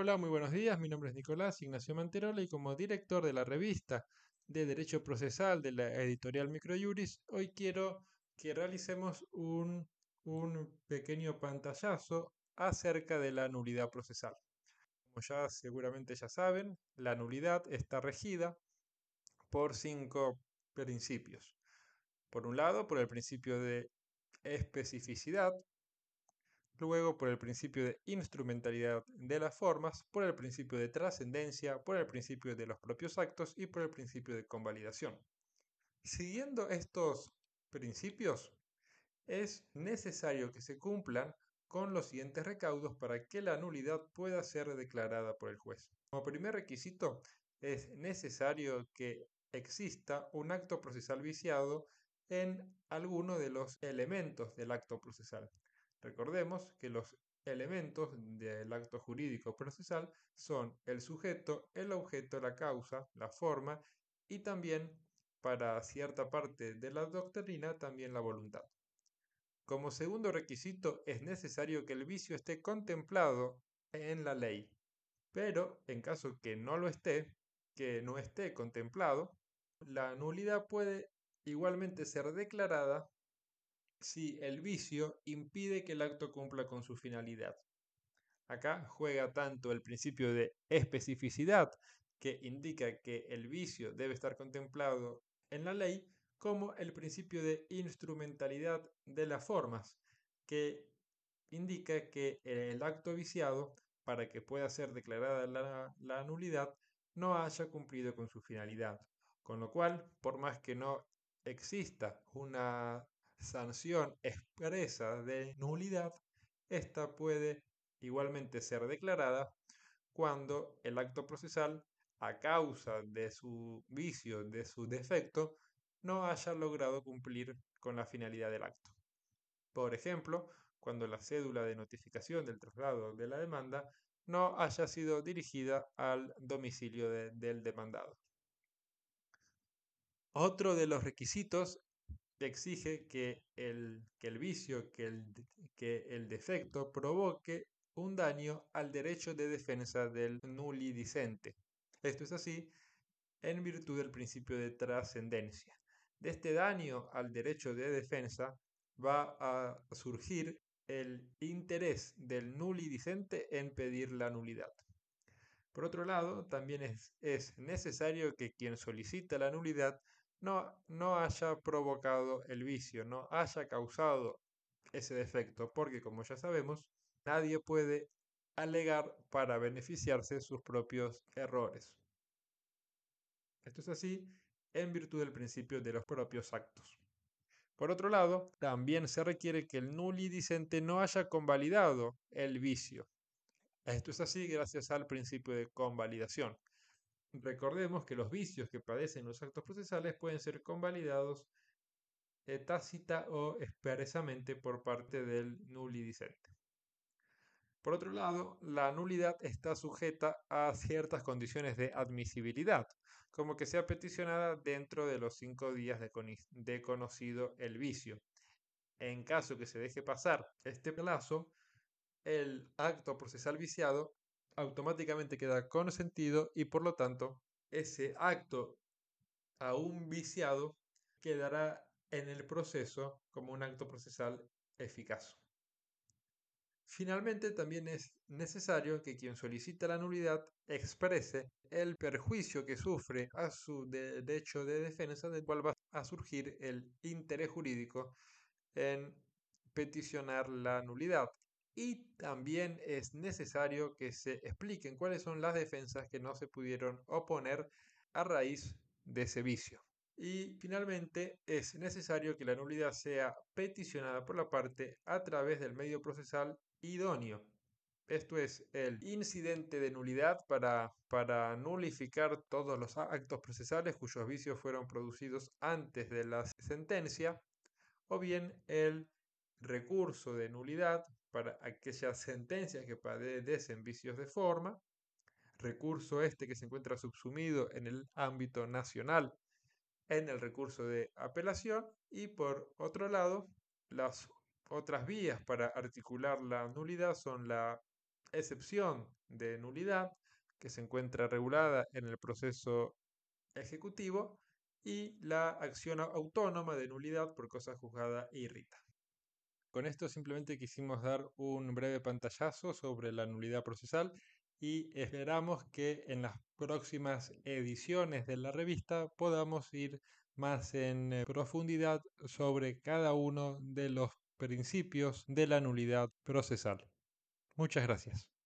Hola, muy buenos días. Mi nombre es Nicolás Ignacio Manterola y como director de la revista de Derecho Procesal de la editorial Microjuris, hoy quiero que realicemos un, un pequeño pantallazo acerca de la nulidad procesal. Como ya seguramente ya saben, la nulidad está regida por cinco principios. Por un lado, por el principio de especificidad, luego por el principio de instrumentalidad de las formas, por el principio de trascendencia, por el principio de los propios actos y por el principio de convalidación. Siguiendo estos principios, es necesario que se cumplan con los siguientes recaudos para que la nulidad pueda ser declarada por el juez. Como primer requisito, es necesario que exista un acto procesal viciado en alguno de los elementos del acto procesal. Recordemos que los elementos del acto jurídico procesal son el sujeto, el objeto, la causa, la forma y también, para cierta parte de la doctrina, también la voluntad. Como segundo requisito es necesario que el vicio esté contemplado en la ley, pero en caso que no lo esté, que no esté contemplado, la nulidad puede igualmente ser declarada si el vicio impide que el acto cumpla con su finalidad. Acá juega tanto el principio de especificidad, que indica que el vicio debe estar contemplado en la ley, como el principio de instrumentalidad de las formas, que indica que el acto viciado, para que pueda ser declarada la, nulidad, no haya cumplido con su finalidad. Con lo cual, por más que no exista una sanción expresa de nulidad, esta puede igualmente ser declarada cuando el acto procesal, a causa de su vicio, de su defecto, no haya logrado cumplir con la finalidad del acto. Por ejemplo, cuando la cédula de notificación del traslado de la demanda no haya sido dirigida al domicilio del demandado. Otro de los requisitos exige que el, que el vicio, que el, que el defecto provoque un daño al derecho de defensa del nulidicente. Esto es así en virtud del principio de trascendencia. De este daño al derecho de defensa va a surgir el interés del nulidicente en pedir la nulidad. Por otro lado, también es, es necesario que quien solicita la nulidad no, no haya provocado el vicio, no haya causado ese defecto, porque como ya sabemos, nadie puede alegar para beneficiarse sus propios errores. Esto es así en virtud del principio de los propios actos. Por otro lado, también se requiere que el nulidicente no haya convalidado el vicio. Esto es así gracias al principio de convalidación. Recordemos que los vicios que padecen los actos procesales pueden ser convalidados eh, tácita o expresamente por parte del nulidicente. Por otro lado, la nulidad está sujeta a ciertas condiciones de admisibilidad, como que sea peticionada dentro de los cinco días de, de conocido el vicio. En caso que se deje pasar este plazo, el acto procesal viciado automáticamente queda consentido y por lo tanto ese acto aún viciado quedará en el proceso como un acto procesal eficaz. Finalmente, también es necesario que quien solicita la nulidad exprese el perjuicio que sufre a su derecho de defensa, del cual va a surgir el interés jurídico en peticionar la nulidad y también es necesario que se expliquen cuáles son las defensas que no se pudieron oponer a raíz de ese vicio. Y finalmente es necesario que la nulidad sea peticionada por la parte a través del medio procesal idóneo. Esto es el incidente de nulidad para, para nulificar todos los actos procesales cuyos vicios fueron producidos antes de la sentencia, o bien el recurso de nulidad para aquellas sentencias que padecen vicios de forma, recurso este que se encuentra subsumido en el ámbito nacional en el recurso de apelación y por otro lado las otras vías para articular la nulidad son la excepción de nulidad que se encuentra regulada en el proceso ejecutivo y la acción autónoma de nulidad por cosa juzgada e irrita. Con esto simplemente quisimos dar un breve pantallazo sobre la nulidad procesal y esperamos que en las próximas ediciones de la revista podamos ir más en eh, profundidad sobre cada uno de los principios de la nulidad procesal. Muchas gracias.